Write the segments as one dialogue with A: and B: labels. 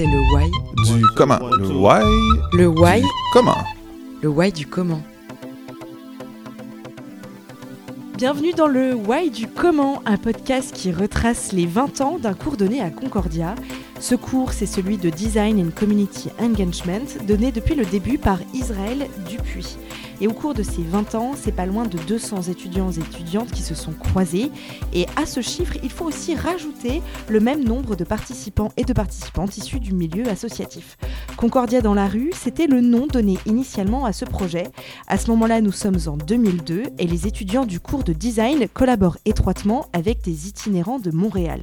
A: c'est le why.
B: Du comment? Le why
A: Le why.
B: du Comment?
A: Le why du comment. Bienvenue dans le Why du comment, un podcast qui retrace les 20 ans d'un cours donné à Concordia. Ce cours, c'est celui de Design and Community Engagement, donné depuis le début par Israël Dupuis. Et au cours de ces 20 ans, c'est pas loin de 200 étudiants et étudiantes qui se sont croisés. Et à ce chiffre, il faut aussi rajouter le même nombre de participants et de participantes issus du milieu associatif. Concordia dans la rue, c'était le nom donné initialement à ce projet. À ce moment-là, nous sommes en 2002 et les étudiants du cours de design collaborent étroitement avec des itinérants de Montréal.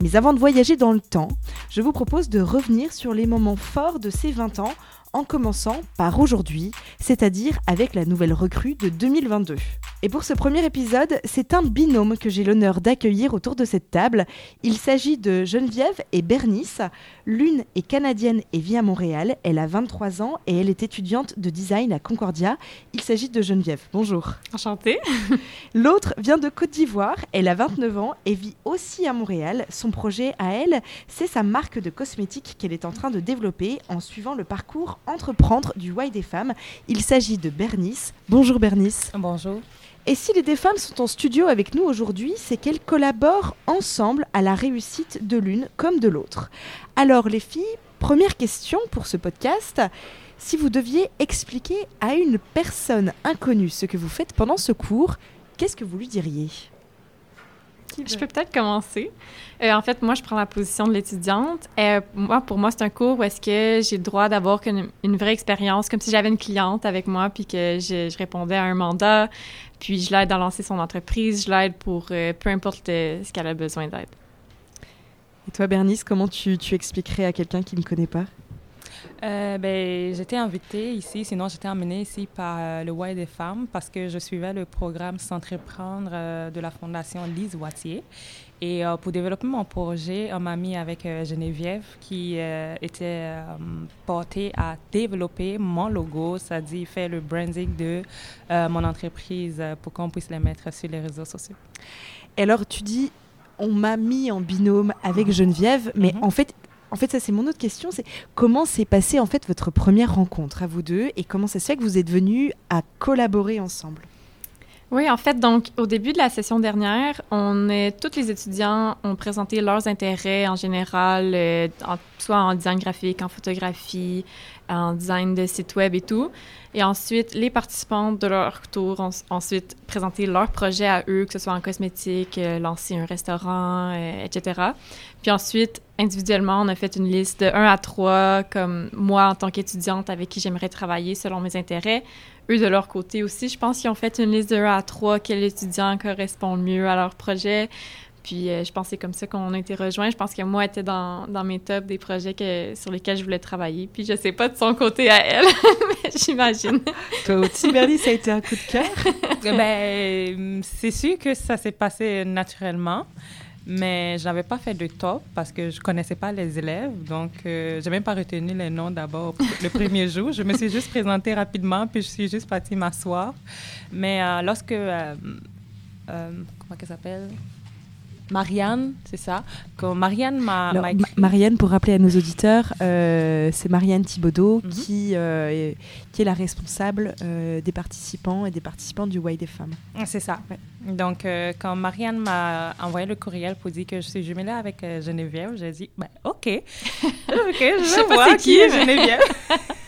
A: Mais avant de voyager dans le temps, je vous propose de revenir sur les moments forts de ces 20 ans en commençant par aujourd'hui, c'est-à-dire avec la nouvelle recrue de 2022. Et pour ce premier épisode, c'est un binôme que j'ai l'honneur d'accueillir autour de cette table. Il s'agit de Geneviève et Bernice. L'une est canadienne et vit à Montréal. Elle a 23 ans et elle est étudiante de design à Concordia. Il s'agit de Geneviève. Bonjour.
C: Enchantée.
A: L'autre vient de Côte d'Ivoire. Elle a 29 ans et vit aussi à Montréal. Son projet à elle, c'est sa marque de cosmétiques qu'elle est en train de développer en suivant le parcours entreprendre du Why des femmes. Il s'agit de Bernice. Bonjour Bernice.
C: Bonjour.
A: Et si les deux femmes sont en studio avec nous aujourd'hui, c'est qu'elles collaborent ensemble à la réussite de l'une comme de l'autre. Alors les filles, première question pour ce podcast. Si vous deviez expliquer à une personne inconnue ce que vous faites pendant ce cours, qu'est-ce que vous lui diriez?
C: Je peux peut-être commencer. Euh, en fait, moi, je prends la position de l'étudiante. Euh, moi, pour moi, c'est un cours où est-ce que j'ai le droit d'avoir une, une, vraie expérience, comme si j'avais une cliente avec moi, puis que je, je, répondais à un mandat, puis je l'aide à lancer son entreprise, je l'aide pour euh, peu importe ce qu'elle a besoin d'aide.
A: Et toi, Bernice, comment tu, tu expliquerais à quelqu'un qui ne connaît pas?
D: Euh, ben, j'étais invitée ici, sinon j'étais emmenée ici par euh, le Why des femmes parce que je suivais le programme S'entreprendre euh, de la Fondation Lise Wattier. Et euh, pour développer mon projet, on m'a mis avec Geneviève qui était portée à développer mon logo, c'est-à-dire faire le branding de mon entreprise pour qu'on puisse le mettre sur les réseaux sociaux.
A: Et alors, tu dis on m'a mis en binôme avec Geneviève, mais mm -hmm. en fait, en fait, ça c'est mon autre question, c'est comment s'est passée en fait votre première rencontre à vous deux et comment ça se fait que vous êtes venus à collaborer ensemble?
C: Oui, en fait, donc au début de la session dernière, on est tous les étudiants ont présenté leurs intérêts en général, euh, en, soit en design graphique, en photographie, en design de site web et tout. Et ensuite, les participants de leur tour ont ensuite présenté leurs projets à eux, que ce soit en cosmétique, euh, lancer un restaurant, euh, etc. Puis ensuite, individuellement, on a fait une liste de 1 à 3, comme moi en tant qu'étudiante avec qui j'aimerais travailler selon mes intérêts. Eux, de leur côté aussi, je pense qu'ils ont fait une liste de 1 à 3, quel étudiant correspond le mieux à leur projet. Puis euh, je pense que c'est comme ça qu'on a été rejoints. Je pense que moi, était dans, dans mes tops des projets que, sur lesquels je voulais travailler. Puis je sais pas de son côté à elle, mais j'imagine.
A: Toi aussi, Bernie, ça a été un coup de cœur?
D: ben, c'est sûr que ça s'est passé naturellement. Mais je n'avais pas fait de top parce que je connaissais pas les élèves. Donc, euh, je n'ai même pas retenu les noms d'abord le premier jour. Je me suis juste présentée rapidement, puis je suis juste partie m'asseoir. Mais euh, lorsque... Euh, comment elle s'appelle? Marianne, c'est ça? Quand Marianne m'a.
A: Ma Marianne, pour rappeler à nos auditeurs, euh, c'est Marianne Thibaudot mm -hmm. qui, euh, est, qui est la responsable euh, des participants et des participants du Why des femmes.
D: C'est ça. Ouais. Donc, quand Marianne m'a envoyé le courriel pour dire que je suis jumelée avec Geneviève, j'ai dit, ben, OK. OK, je,
C: je sais
D: voir
C: pas
D: qui est Geneviève.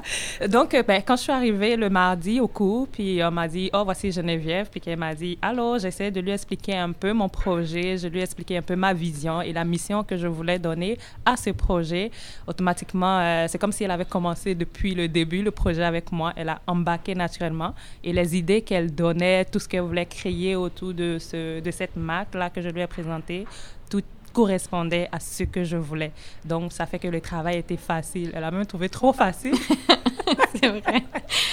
D: Donc, ben, quand je suis arrivée le mardi au cours, puis on m'a dit, oh, voici Geneviève, puis qu'elle m'a dit, alors, j'essaie de lui expliquer un peu mon projet, je lui ai un peu ma vision et la mission que je voulais donner à ce projet. Automatiquement, euh, c'est comme si elle avait commencé depuis le début le projet avec moi. Elle a embarqué naturellement et les idées qu'elle donnait, tout ce qu'elle voulait créer autour de, ce, de cette marque-là que je lui ai présentée, correspondait à ce que je voulais. Donc, ça fait que le travail était facile. Elle a même trouvé trop facile.
C: c'est vrai.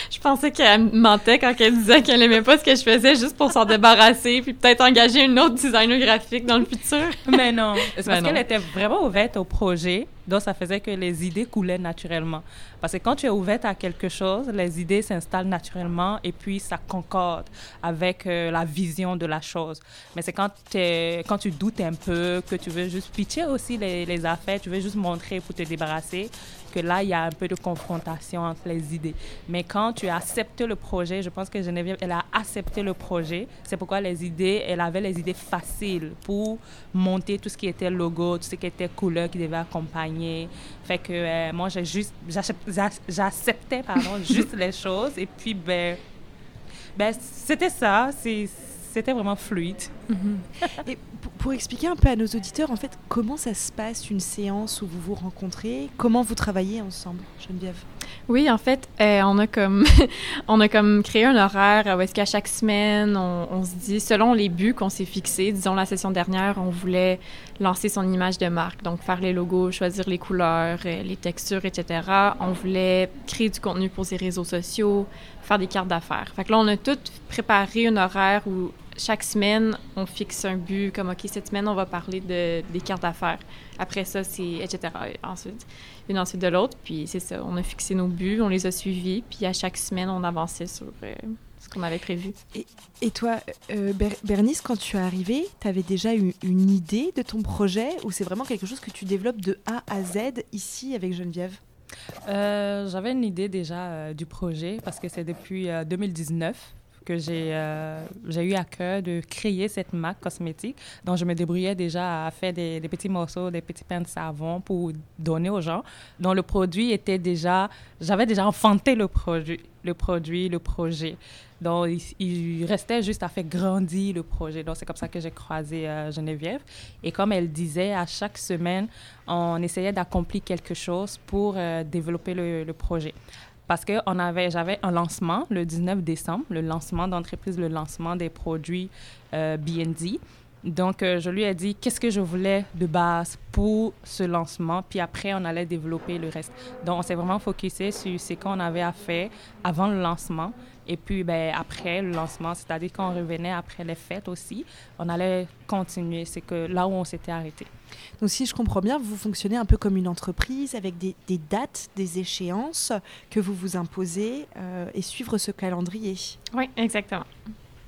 C: Je pensais qu'elle mentait quand elle disait qu'elle n'aimait pas ce que je faisais juste pour s'en débarrasser puis peut-être engager une autre designer graphique dans le futur.
D: Mais non. C'est parce qu'elle était vraiment ouverte au projet. Donc, ça faisait que les idées coulaient naturellement. Parce que quand tu es ouverte à quelque chose, les idées s'installent naturellement et puis ça concorde avec euh, la vision de la chose. Mais c'est quand, tu doutes un peu, que tu veux juste pitcher aussi les, les affaires, tu veux juste montrer pour te débarrasser, que là, il y a un peu de confrontation entre les idées. Mais quand tu as accepté le projet, je pense que Geneviève, elle a accepté le projet. C'est pourquoi les idées, elle avait les idées faciles pour monter tout ce qui était logo, tout ce qui était couleur qui devait accompagner. Fait que euh, moi, j'ai juste, j'acceptais, pardon, juste les choses. Et puis, ben, ben c'était ça. C'était vraiment fluide.
A: Mhm. Et pour, expliquer un peu à nos auditeurs, en fait, comment ça se passe une séance où vous vous rencontrez? Comment vous travaillez ensemble, Geneviève?
C: Oui, en fait, euh, on a comme on a comme créé un horaire où est-ce qu'à chaque semaine, on, se dit, selon les buts qu'on s'est fixés, disons la session dernière, on voulait lancer son image de marque, donc faire les logos, choisir les couleurs, euh, les textures, etc. On voulait créer du contenu pour ses réseaux sociaux, faire des cartes d'affaires. Fait que là, on a tout préparé un horaire où chaque semaine, on fixe un but, comme OK, cette semaine, on va parler de, des cartes d'affaires. Après ça, c'est etc. ensuite, une ensuite de l'autre. Puis c'est ça, on a fixé nos buts, on les a suivis. Puis à chaque semaine, on avançait sur euh, ce qu'on avait prévu.
A: Et, et toi, euh, Bernice, quand tu es arrivée, tu avais déjà eu une idée de ton projet ou c'est vraiment quelque chose que tu développes de A à Z ici avec Geneviève?
D: Euh, J'avais une idée déjà du projet parce que c'est depuis 2019 que j'ai euh, eu à cœur de créer cette marque cosmétique. dont je me débrouillais déjà à faire des, petits morceaux, des petits pains de savon pour donner aux gens. dont le produit était déjà, j'avais déjà enfanté le produit, le produit, le projet. Donc, il, restait juste à faire grandir le projet. Donc, c'est comme ça que j'ai croisé euh, Geneviève. Et comme elle disait, à chaque semaine, on essayait d'accomplir quelque chose pour euh, développer le projet parce que avait, j'avais un lancement le 19 décembre, le lancement d'entreprise, le lancement des produits euh, BND. Donc, euh, je lui ai dit qu'est-ce que je voulais de base pour ce lancement, puis après, on allait développer le reste. Donc, on s'est vraiment focusé sur ce qu'on avait à faire avant le lancement. Et puis, ben, après le lancement, c'est-à-dire qu'on revenait après les fêtes aussi, on allait continuer. C'est que là où on s'était arrêté.
A: Donc, si je comprends bien, vous fonctionnez un peu comme une entreprise avec des, dates, des échéances que vous vous imposez euh, et suivre ce calendrier.
C: Oui, exactement.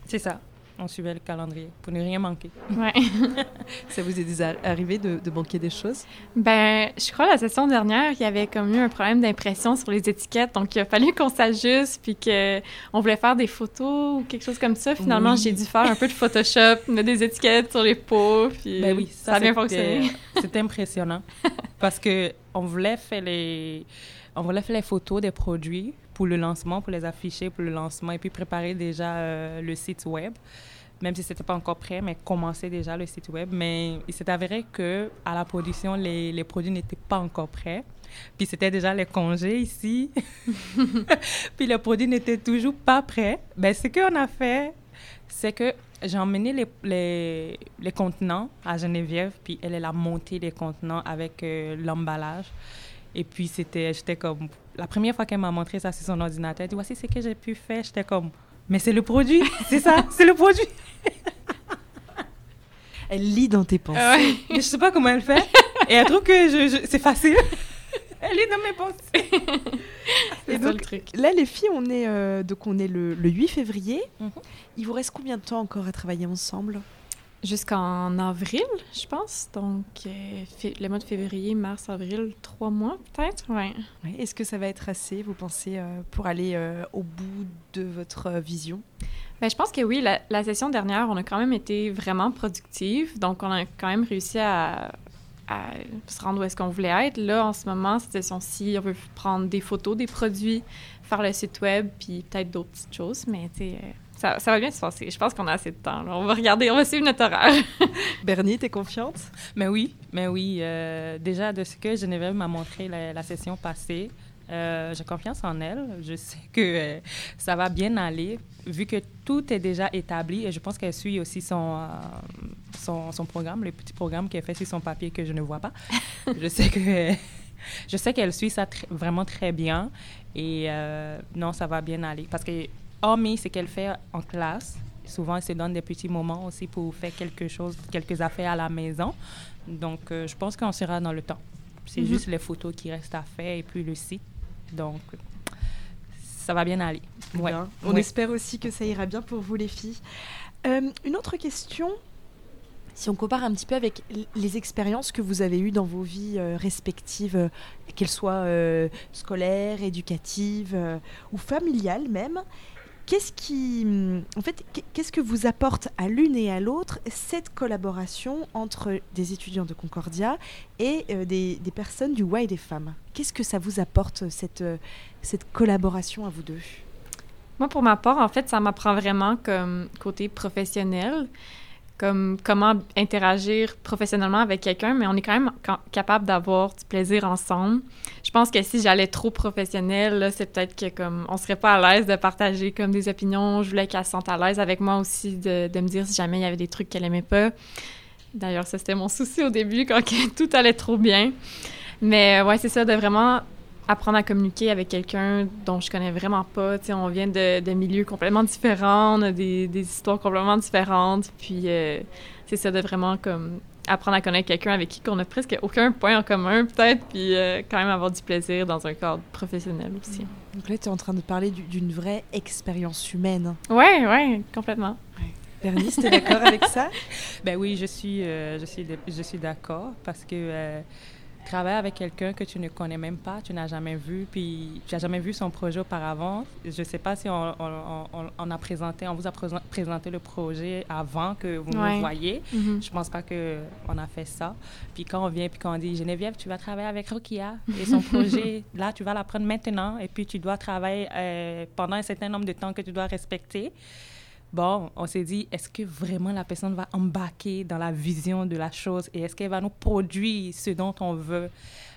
D: C'est ça on suivait le calendrier pour ne rien manquer.
C: Ouais.
A: ça vous est déjà arrivé de, manquer des choses?
C: Ben, je crois la session dernière, il y avait comme eu un problème d'impression sur les étiquettes, donc il a fallu qu'on s'ajuste, puis qu'on voulait faire des photos ou quelque chose comme ça. Finalement, j'ai dû faire un peu de Photoshop, mettre des étiquettes sur les pots, puis
D: ben oui,
C: ça, a bien fonctionné.
D: C'était impressionnant parce que on voulait faire les on voulait faire les photos des produits pour le lancement, pour les afficher pour le lancement et puis préparer déjà euh, le site web, même si c'était pas encore prêt, mais commencer déjà le site web. Mais il s'est avéré que à la production, les, les produits n'étaient pas encore prêts. Puis c'était déjà les congés ici. puis les produits n'étaient toujours pas prêts. Ben, ce qu'on a fait, c'est que j'ai emmené les, les, les, contenants à Geneviève, puis elle, elle a monté les contenants avec euh, l'emballage. Et puis, c'était, j'étais comme, la première fois qu'elle m'a montré ça sur son ordinateur, elle dit, voici ce que j'ai pu faire. J'étais comme, mais c'est le produit, c'est ça, c'est le produit.
A: elle lit dans tes pensées.
D: Je sais pas comment elle fait. Et elle trouve que je, c'est facile. elle lit dans mes pensées.
A: Et donc, le truc. là, les filles, on est, euh, donc on est le, 8 février. Mhm. Il vous reste combien de temps encore à travailler ensemble?
C: Jusqu'en avril, je pense. Donc, euh, le mois de février, mars, avril, trois mois peut-être? Ouais.
A: Est-ce que ça va être assez, vous pensez, euh, pour aller euh, au bout de votre vision?
C: Ben, je pense que oui. La, session dernière, on a quand même été vraiment productive. Donc, on a quand même réussi à, se rendre où est-ce qu'on voulait être. Là, en ce moment, cette session-ci, on veut prendre des photos des produits, faire le site web, puis peut-être d'autres petites choses. Mais, tu sais ça, va bien se passer. Je pense qu'on a assez de temps. On va regarder, on va suivre notre horaire.
A: Bernie, t'es confiante?
D: Mais oui, mais oui. Euh, déjà, de ce que Geneviève m'a montré la, session passée, euh, j'ai confiance en elle. Je sais que euh, ça va bien aller, vu que tout est déjà établi. Et je pense qu'elle suit aussi son, son, son, programme, le petit programme qu'elle fait sur son papier que je ne vois pas. je sais que... je sais qu'elle suit ça vraiment très bien. Et non, ça va bien aller. Parce que hormis ce qu'elle fait en classe, souvent elle se donne des petits moments aussi pour faire quelque chose, quelques affaires à la maison. Donc, euh, je pense qu'on sera dans le temps. C'est
A: Mhm.
D: juste les photos qui restent à faire et puis le site. Donc, ça va bien aller. Ouais.
A: Bien. On
D: Ouais.
A: espère aussi que ça ira bien pour vous les filles. Euh, une autre question, si on compare un petit peu avec les expériences que vous avez eues dans vos vies euh, respectives, qu'elles soient scolaires, éducatives ou familiales même, qu'est-ce qui, en fait, qu'est- qu'est-ce que vous apporte à l'une et à l'autre cette collaboration entre des étudiants de Concordia et euh, des, des personnes du Y des femmes? Qu'est-ce que ça vous apporte cette, euh, cette collaboration à vous deux?
C: Moi, pour ma part, en fait, ça m'apprend vraiment comme côté professionnel, comme comment interagir professionnellement avec quelqu'un, mais on est quand même ca- capable d'avoir du plaisir ensemble. Je pense que si j'allais trop professionnel, là, c'est peut-être que comme on serait pas à l'aise de partager comme des opinions. Je voulais qu'elle se sente à l'aise avec moi aussi de, de me dire si jamais il y avait des trucs qu'elle aimait pas. D'ailleurs, ça c'était mon souci au début quand tout allait trop bien. Mais ouais, c'est ça de vraiment apprendre à communiquer avec quelqu'un dont je connais vraiment pas. Tu sais, on vient de, de milieux complètement différents, on a des, des histoires complètement différentes. Puis euh, c'est ça de vraiment comme apprendre à connaître quelqu'un avec qui on a presque aucun point en commun peut-être, puis euh, quand même avoir du plaisir dans un cadre professionnel aussi.
A: Donc là, tu es en train de parler du- d'une vraie expérience humaine.
C: Ouais, ouais, complètement.
A: Bernice, tu es d'accord avec ça?
D: Ben oui, je suis, euh, je suis, je suis d'accord parce que travailler avec quelqu'un que tu ne connais même pas, tu n'as jamais vu, puis tu n'as jamais vu son projet auparavant. Je ne sais pas si on, on- on- on a présenté, on vous a présen- présenté le projet avant que vous
C: Ouais.
D: nous voyez.
C: Mhm.
D: Je pense pas que on a fait ça. Puis quand on vient, puis quand on dit Geneviève, tu vas travailler avec Rokia et son projet, là, tu vas l'apprendre maintenant, et puis tu dois travailler euh, pendant un certain nombre de temps que tu dois respecter. Bon, on s'est dit, est-ce que vraiment la personne va embarquer dans la vision de la chose et est-ce qu'elle va nous produire ce dont on veut?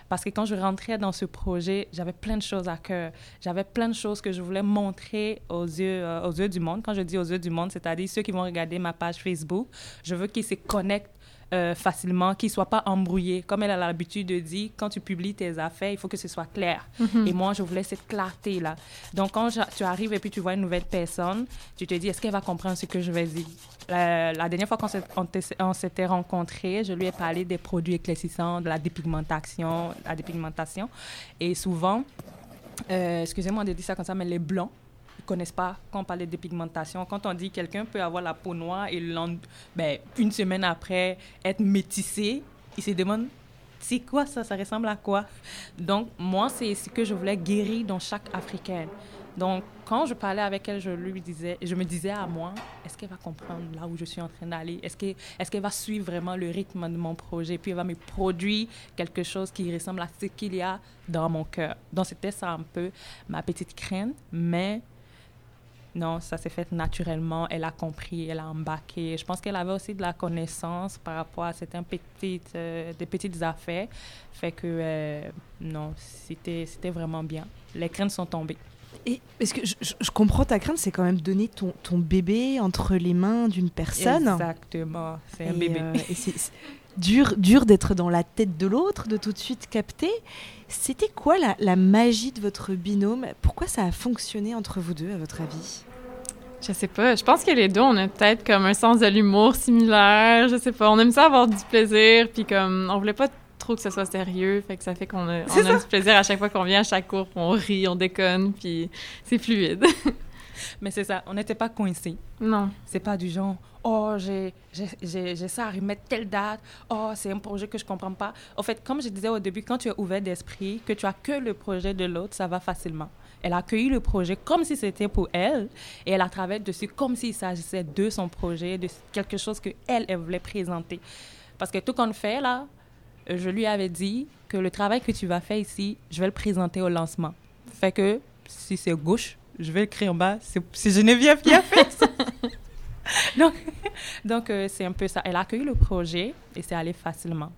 D: Parce que quand je rentrais dans ce projet, j'avais plein de choses à cœur. J'avais plein de choses que je voulais montrer aux yeux, euh, aux yeux du monde. Quand je dis aux yeux du monde, c'est-à-dire ceux qui vont regarder ma page Facebook, je veux qu'ils se connectent euh, facilement, qu'ils ne soient pas embrouillés. Comme elle a l'habitude de dire, quand tu publies tes affaires, il faut que ce soit clair.
C: Mhm.
D: Et moi, je voulais cette clarté-là. Donc, quand tu arrives et puis tu vois une nouvelle personne, tu te dis, est-ce qu'elle va comprendre ce que je vais dire? Euh, la dernière fois qu'on s'était rencontrés, je lui ai parlé des produits éclaircissants, de la dépigmentation, la dépigmentation. Et souvent, euh, excusez-moi de dire ça comme ça, mais les blancs connaissent pas quand on parle de dépigmentation. Quand on dit quelqu'un peut avoir la peau noire et ben, une semaine après être métissé, ils se demandent c'est quoi ça, ça ressemble à quoi? Donc moi, c'est ce que je voulais guérir dans chaque Africaine. Donc quand je parlais avec elle, je lui disais, je me disais à moi, est-ce qu'elle va comprendre là où je suis en train d'aller? Est-ce que, est-ce qu'elle va suivre vraiment le rythme de mon projet? Puis elle va me produire quelque chose qui ressemble à ce qu'il y a dans mon cœur. Donc c'était ça un peu ma petite crainte, mais non, ça s'est fait naturellement. Elle a compris, elle a embarqué. Je pense qu'elle avait aussi de la connaissance par rapport à certaines petites, euh, des petites affaires. Fait que, euh, non, c'était c'était vraiment bien. Les craintes sont tombées.
A: Et parce que je, comprends ta crainte, c'est quand même donner ton, ton bébé entre les mains d'une personne?
D: Exactement. C'est un bébé.
A: euh, et c'est c'est dur, dur d'être dans la tête de l'autre, de tout de suite capter. C'était quoi la, la magie de votre binôme? Pourquoi ça a fonctionné entre vous deux, à votre avis?
C: Je sais pas. Je pense que les deux, on a peut-être comme un sens de l'humour similaire. Je sais pas. On aime ça avoir du plaisir, puis comme on voulait pas trop que ce soit sérieux, fait que ça fait qu'on a, on a du plaisir à chaque fois qu'on vient à chaque cours, on rit, on déconne, puis c'est fluide.
D: Mais c'est ça, on n'était pas coincés.
C: non.
D: C'est pas du genre, oh, j'ai ça à remettre telle date, oh, c'est un projet que je comprends pas. En fait, comme je disais au début, quand tu es ouvert d'esprit, que tu as que le projet de l'autre, ça va facilement. Elle a accueilli le projet comme si c'était pour elle et elle a travaillé dessus comme s'il s'agissait de son projet, de quelque chose que elle, voulait présenter. Parce que tout qu'on fait là, je lui avais dit que le travail que tu vas faire ici, je vais le présenter au lancement. Fait que si c'est gauche, je vais écrire en bas, c'est Geneviève qui a fait ça. donc, donc euh, c'est un peu ça. Elle a accueilli le projet et c'est allé facilement.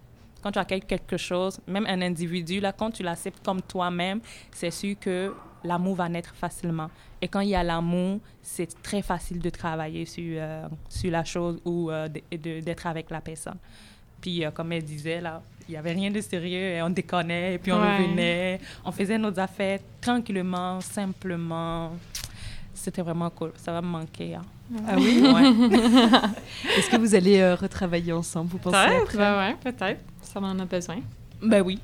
D: Quand tu accueilles quelque chose, même un individu, là, quand tu l'acceptes comme toi-même, c'est sûr que l'amour va naître facilement. Et quand il y a l'amour, c'est très facile de travailler sur, euh, sur la chose ou euh, d'être avec la personne. Puis, euh, comme elle disait, là, il n'y avait rien de sérieux et on déconnait et puis on
C: Ouais.
D: revenait. On faisait nos affaires tranquillement, simplement. C'était vraiment cool. Ça va me manquer. hein.
A: Ah oui?
D: Ouais.
A: Est-ce que vous allez euh, retravailler ensemble Vous pensez
C: Peut-être, ben ouais, peut-être. Ça en a besoin.
D: ben oui.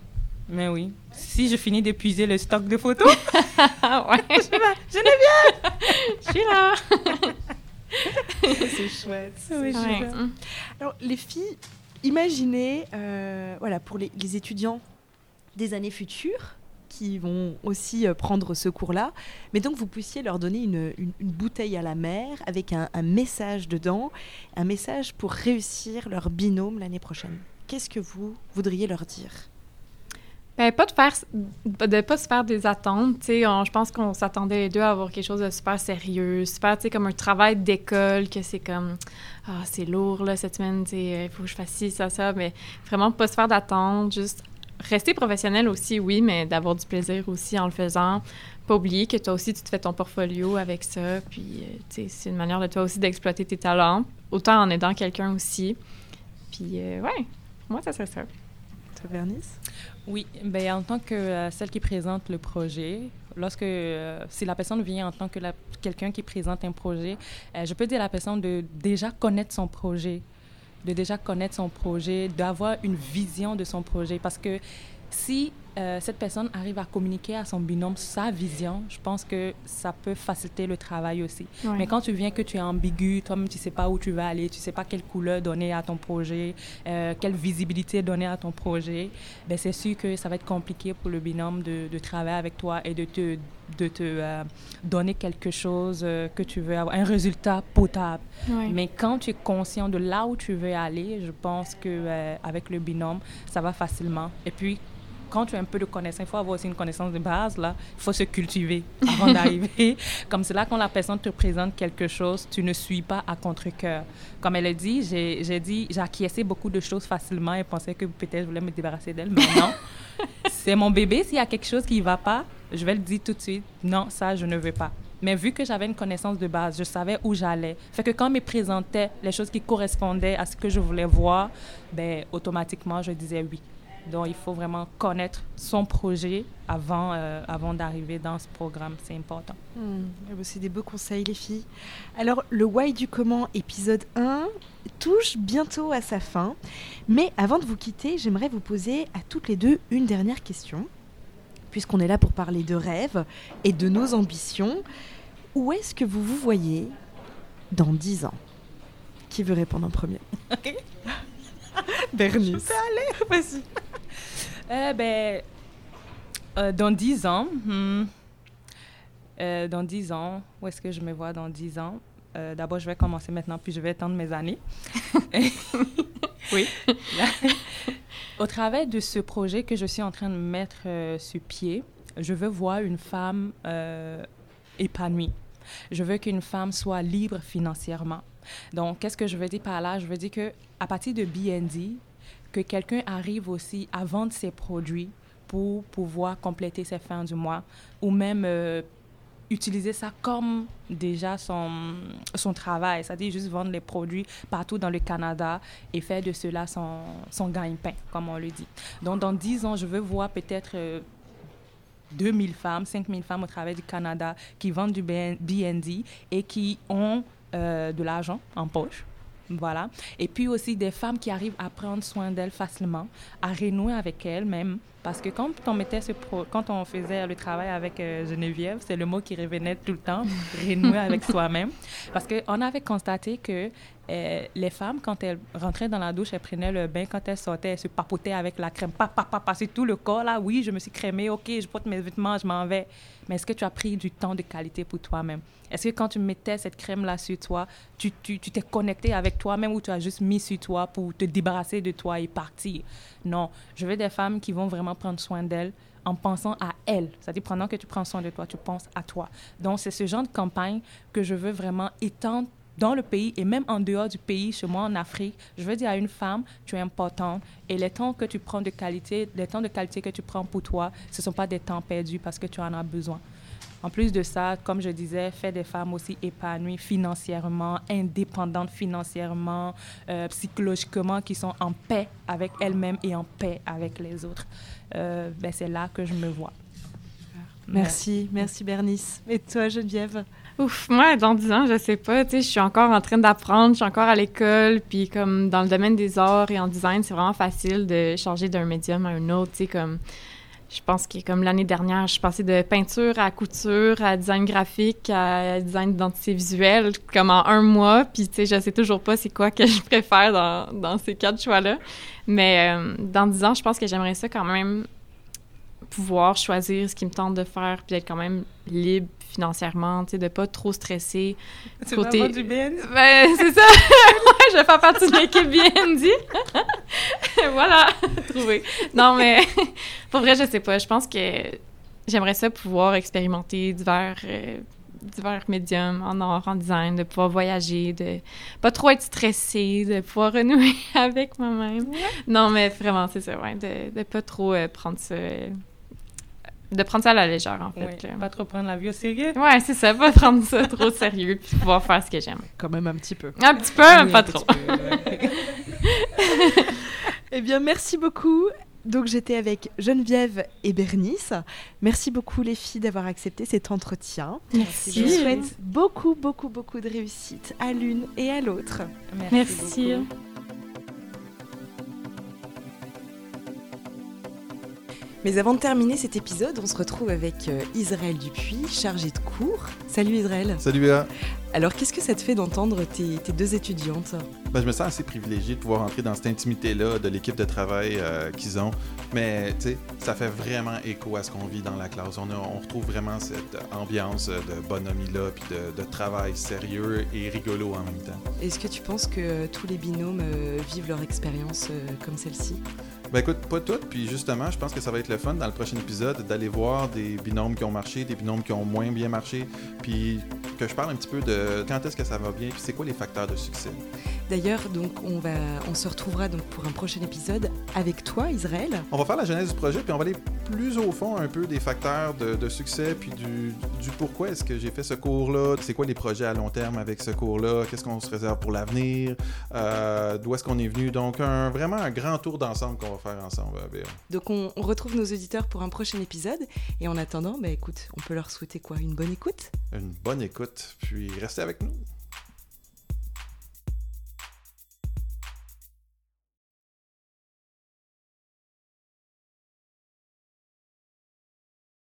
D: Mais oui. Si je finis d'épuiser le stock de photos,
C: ouais.
D: je là. Geneviève!
C: Je suis là.
A: c'est chouette.
D: Oui, je
C: Ouais.
A: Alors, les filles, imaginez, euh, voilà, pour les, les étudiants des années futures qui vont aussi euh, prendre ce cours-là, mais donc vous puissiez leur donner une, une- bouteille à la mer avec un, message dedans, un message pour réussir leur binôme l'année prochaine. Qu'est-ce que vous voudriez leur dire?
C: Ben, pas de faire, de pas se faire des attentes, on- Je pense qu'on s'attendait les deux à avoir quelque chose de super sérieux, super, comme un travail d'école, que c'est comme, ah, c'est lourd, là, cette semaine, il faut que je fasse ci, ça, ça, mais vraiment pas se faire d'attentes, juste rester professionnel aussi, oui, mais d'avoir du plaisir aussi en le faisant. Pas oublier que toi aussi, tu te fais ton portfolio avec ça, puis, euh, tu sais, c'est une manière de toi aussi d'exploiter tes talents, autant en aidant quelqu'un aussi. Puis, euh, ouais, moi, ça serait ça.
A: Toi, Bernice?
D: Oui, ben, en tant que euh, celle qui présente le projet, lorsque euh, si la personne vient en tant que quelqu'un qui présente un projet, euh, je peux dire à la personne de déjà connaître son projet, de déjà connaître son projet, d'avoir une vision de son projet, parce que si euh, cette personne arrive à communiquer à son binôme sa vision, je pense que ça peut faciliter le travail aussi.
C: Ouais.
D: Mais quand tu viens que tu es ambigu, toi-même tu sais pas où tu vas aller, tu sais pas quelle couleur donner à ton projet, euh, quelle visibilité donner à ton projet, ben c'est sûr que ça va être compliqué pour le binôme de, de travailler avec toi et de te, de te euh, donner quelque chose euh, que tu veux avoir, un résultat potable. Mais quand tu es conscient de là où tu veux aller, je pense que euh, avec le binôme, ça va facilement. Et puis quand tu as un peu de connaissance, il faut avoir aussi une connaissance de base, là. Il faut se cultiver avant d'arriver. Comme c'est là, quand la personne te présente quelque chose, tu ne suis pas à contre-cœur. Comme elle a dit, j'ai dit, j'ai acquiescé beaucoup de choses facilement et pensais que peut-être je voulais me débarrasser d'elle, mais non. c'est mon bébé. S'il y a quelque chose qui ne va pas, je vais le dire tout de suite. Non, ça, je ne veux pas. Mais vu que j'avais une connaissance de base, je savais où j'allais. Fait que quand on me présentait les choses qui correspondaient à ce que je voulais voir, ben, automatiquement, je disais oui. Donc, il faut vraiment connaître son projet avant, euh, avant d'arriver dans ce programme. C'est important.
A: Ben, C'est des beaux conseils, les filles. Alors, le Why du comment, épisode 1, touche bientôt à sa fin. Mais avant de vous quitter, j'aimerais vous poser à toutes les deux une dernière question. Puisqu'on est là pour parler de rêves et de nos ambitions, où est-ce que vous vous voyez dans 10 ans? Qui veut répondre en premier? Bernice. Vas-y.
D: Euh, ben, euh, dans 10 ans, hmm, euh, dans 10 ans, où est-ce que je me vois dans 10 ans? Euh, D'abord, je vais commencer maintenant, puis je vais étendre mes années. oui. Au travers de ce projet que je suis en train de mettre euh, sur pied, je veux voir une femme épanouie. Je veux qu'une femme soit libre financièrement. Donc, qu'est-ce que je veux dire par là? Je veux dire que à partir de BND, que quelqu'un arrive aussi à vendre ses produits pour pouvoir compléter ses fins du mois ou même euh, utiliser ça comme déjà son, son travail, c'est-à-dire juste vendre les produits partout dans le Canada et faire de cela son, son gagne-pain, comme on le dit. Donc, dans 10 ans, je veux voir peut-être euh, 2000 femmes, 5000 femmes au travers du Canada qui vendent du BND et qui ont euh, de l'argent en poche. Voilà. Et puis aussi des femmes qui arrivent à prendre soin d'elles facilement, à renouer avec elles même. Parce que quand on, mettait ce pro, quand on faisait le travail avec euh, Geneviève, c'est le mot qui revenait tout le temps, renouer avec soi-même. Parce qu'on avait constaté que euh, les femmes, quand elles rentraient dans la douche, elles prenaient le bain, quand elles sortaient, elles se papotaient avec la crème, pa, pa, pa, passer tout le corps, là, oui, je me suis crémée, ok, je porte mes vêtements, je m'en vais. Mais est-ce que tu as pris du temps de qualité pour toi-même? Est-ce que quand tu mettais cette crème-là sur toi, tu t'es tu, t'es connecté avec toi-même ou tu as juste mis sur toi pour te débarrasser de toi et partir? Non, je veux des femmes qui vont vraiment prendre soin d'elles en pensant à elles. C'est-à-dire, pendant que tu prends soin de toi, tu penses à toi. Donc, c'est ce genre de campagne que je veux vraiment étendre dans le pays et même en dehors du pays, chez moi en Afrique, je veux dire à une femme, tu es importante et les temps que tu prends de qualité, les temps de qualité que tu prends pour toi, ce ne sont pas des temps perdus parce que tu en as besoin. En plus de ça, comme je disais, fait des femmes aussi épanouies financièrement, indépendantes financièrement, euh, psychologiquement, qui sont en paix avec elles-mêmes et en paix avec les autres. Euh, ben, c'est là que je me vois.
A: Merci, merci Bernice. Et toi, Geneviève?
C: Ouf, moi, dans 10 ans, je sais pas, tu sais, je suis encore en train d'apprendre, je suis encore à l'école, puis comme dans le domaine des arts et en design, c'est vraiment facile de changer d'un médium à un autre, tu sais, comme je pense que comme l'année dernière, je suis passée de peinture à couture, à design graphique, à design d'identité visuelle, comme en un mois. Puis, tu sais, je sais toujours pas c'est quoi que je préfère dans, dans ces quatre choix-là. Mais euh, dans dix ans, je pense que j'aimerais ça quand même pouvoir choisir ce qui me tente de faire, puis être quand même libre financièrement, tu sais, de pas trop stresser.
D: Tu
C: Côté-
D: du bien?
C: Ben, c'est ça. Ouais, je vais faire partie de l'équipe BND. voilà, trouvé. Non, mais pour vrai, je sais pas. Je pense que j'aimerais ça pouvoir expérimenter divers, euh, divers médiums en art, en design, de pouvoir voyager, de pas trop être stressée, de pouvoir renouer avec moi-même. Non, mais vraiment, c'est ça, ouais, de, de pas trop euh, prendre ça... euh, de prendre ça à la légère, en fait. Là.
D: Pas trop prendre la vie au sérieux.
C: Ouais, c'est ça, pas prendre ça trop sérieux, puis pouvoir faire ce que j'aime.
A: Quand même un petit peu.
C: Un petit peu, mais
D: Oui,
C: pas
D: un petit
C: trop.
D: peu, ouais.
A: Eh bien, merci beaucoup. Donc, j'étais avec Geneviève et Bernice. Merci beaucoup, les filles, d'avoir accepté cet entretien.
C: Merci.
A: Je vous souhaite beaucoup, beaucoup, beaucoup de réussite à l'une et à l'autre.
C: Merci.
D: beaucoup.
A: Mais avant de terminer cet épisode, on se retrouve avec euh, Israël Dupuis, chargé de cours. Salut Israël.
B: Salut Béa.
A: Alors, qu'est-ce que ça te fait d'entendre tes, tes deux étudiantes?
B: Ben, je me sens assez privilégié de pouvoir entrer dans cette intimité-là de l'équipe de travail euh, qu'ils ont. Mais tu sais, ça fait vraiment écho à ce qu'on vit dans la classe. On, a- on retrouve vraiment cette ambiance de bonhomie-là, puis de, de travail sérieux et rigolo en même temps.
A: Est-ce que tu penses que tous les binômes euh, vivent leur expérience euh, comme celle-ci?
B: Ben écoute, pas toutes, puis justement, je pense que ça va être le fun dans le prochain épisode d'aller voir des binômes qui ont marché, des binômes qui ont moins bien marché, puis que je parle un petit peu de quand est-ce que ça va bien, puis c'est quoi les facteurs de succès.
A: D'ailleurs, donc, on, va, on se retrouvera donc pour un prochain épisode avec toi, Israël.
B: On va faire la genèse du projet, puis on va aller plus au fond un peu des facteurs de, de succès, puis du, du pourquoi est-ce que j'ai fait ce cours-là, c'est quoi les projets à long terme avec ce cours-là, qu'est-ce qu'on se réserve pour l'avenir, euh, d'où est-ce qu'on est venu? Donc, un, vraiment un grand tour d'ensemble qu'on va faire ensemble. euh, Béa.
A: Donc, on, on retrouve nos auditeurs pour un prochain épisode. Et en attendant, bah, écoute, on peut leur souhaiter quoi? Une bonne écoute?
B: Une bonne écoute, puis restez avec nous.